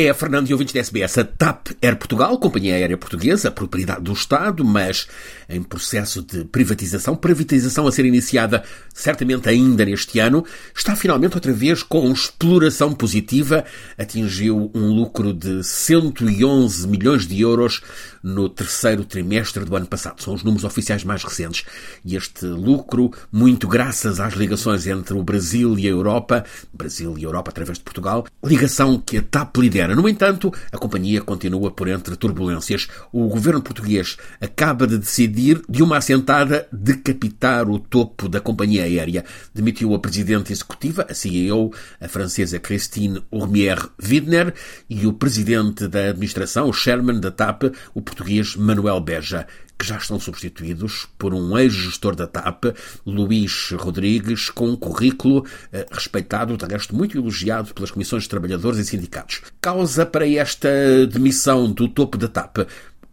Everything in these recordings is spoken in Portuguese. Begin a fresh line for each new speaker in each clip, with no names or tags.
É Fernando e ouvintes da SBS. A TAP Air Portugal, companhia aérea portuguesa, propriedade do Estado, mas em processo de privatização, privatização a ser iniciada certamente ainda neste ano, está finalmente outra vez com exploração positiva, atingiu um lucro de 111 milhões de euros no terceiro trimestre do ano passado. São os números oficiais mais recentes. E este lucro, muito graças às ligações entre o Brasil e a Europa, Brasil e Europa através de Portugal, ligação que a TAP lidera. No entanto, a companhia continua por entre turbulências. O governo português acaba de decidir, de uma assentada, decapitar o topo da companhia aérea. Demitiu a presidente executiva, a CEO, a francesa Christine Ormier-Widner, e o presidente da administração, o chairman da TAP, o português Manuel Beja, que já estão substituídos por um ex-gestor da TAP, Luís Rodrigues, com um currículo eh, respeitado, de resto muito elogiado pelas comissões de trabalhadores e sindicatos. Causa para esta demissão do topo da TAP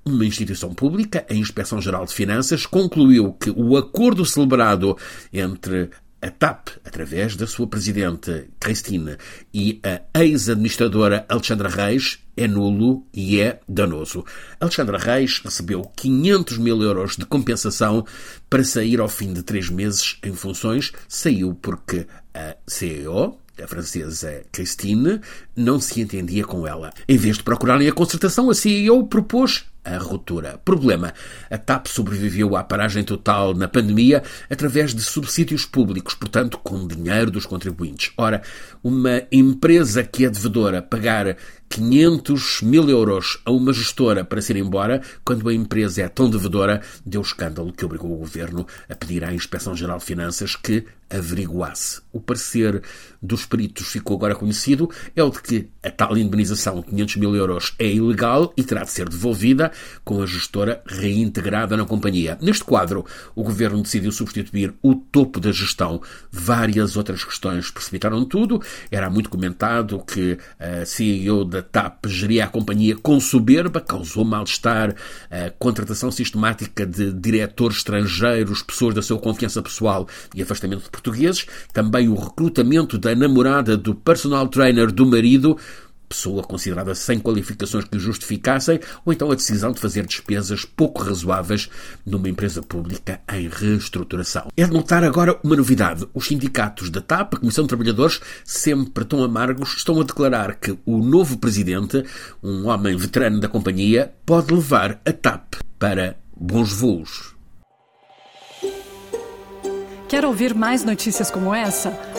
uma instituição pública, a Inspeção-Geral de Finanças, concluiu que o acordo celebrado entre a TAP, através da sua presidente Cristina e a ex-administradora Alexandra Reis, é nulo e é danoso. Alexandra Reis recebeu 500 mil euros de compensação para sair ao fim de três meses em funções. Saiu porque a CEO, a francesa Christine, não se entendia com ela. Em vez de procurarem a concertação, a CEO propôs a ruptura. Problema: a TAP sobreviveu à paragem total na pandemia através de subsídios públicos, portanto, com dinheiro dos contribuintes. Ora, uma empresa que é devedora pagar 500 mil euros a uma gestora para se ir embora, quando a empresa é tão devedora, deu escândalo que obrigou o governo a pedir à Inspeção-Geral de Finanças que averiguasse. O parecer dos peritos ficou agora conhecido, é o de que a tal indemnização de 500 mil euros é ilegal e terá de ser devolvida com a gestora reintegrada na companhia. Neste quadro, o governo decidiu substituir o topo da gestão. Várias outras questões precipitaram tudo. Era muito comentado que a CEO da TAP geria a companhia com soberba, causou mal-estar, a contratação sistemática de diretores estrangeiros, pessoas da sua confiança pessoal e afastamento de portugueses, também o recrutamento da namorada do personal trainer do marido, pessoa considerada sem qualificações que o justificassem, ou então a decisão de fazer despesas pouco razoáveis numa empresa pública em reestruturação. É de notar agora uma novidade. Os sindicatos da TAP, a Comissão de Trabalhadores, sempre tão amargos, estão a declarar que o novo presidente, um homem veterano da companhia, pode levar a TAP para bons voos.
Quer ouvir mais notícias como essa?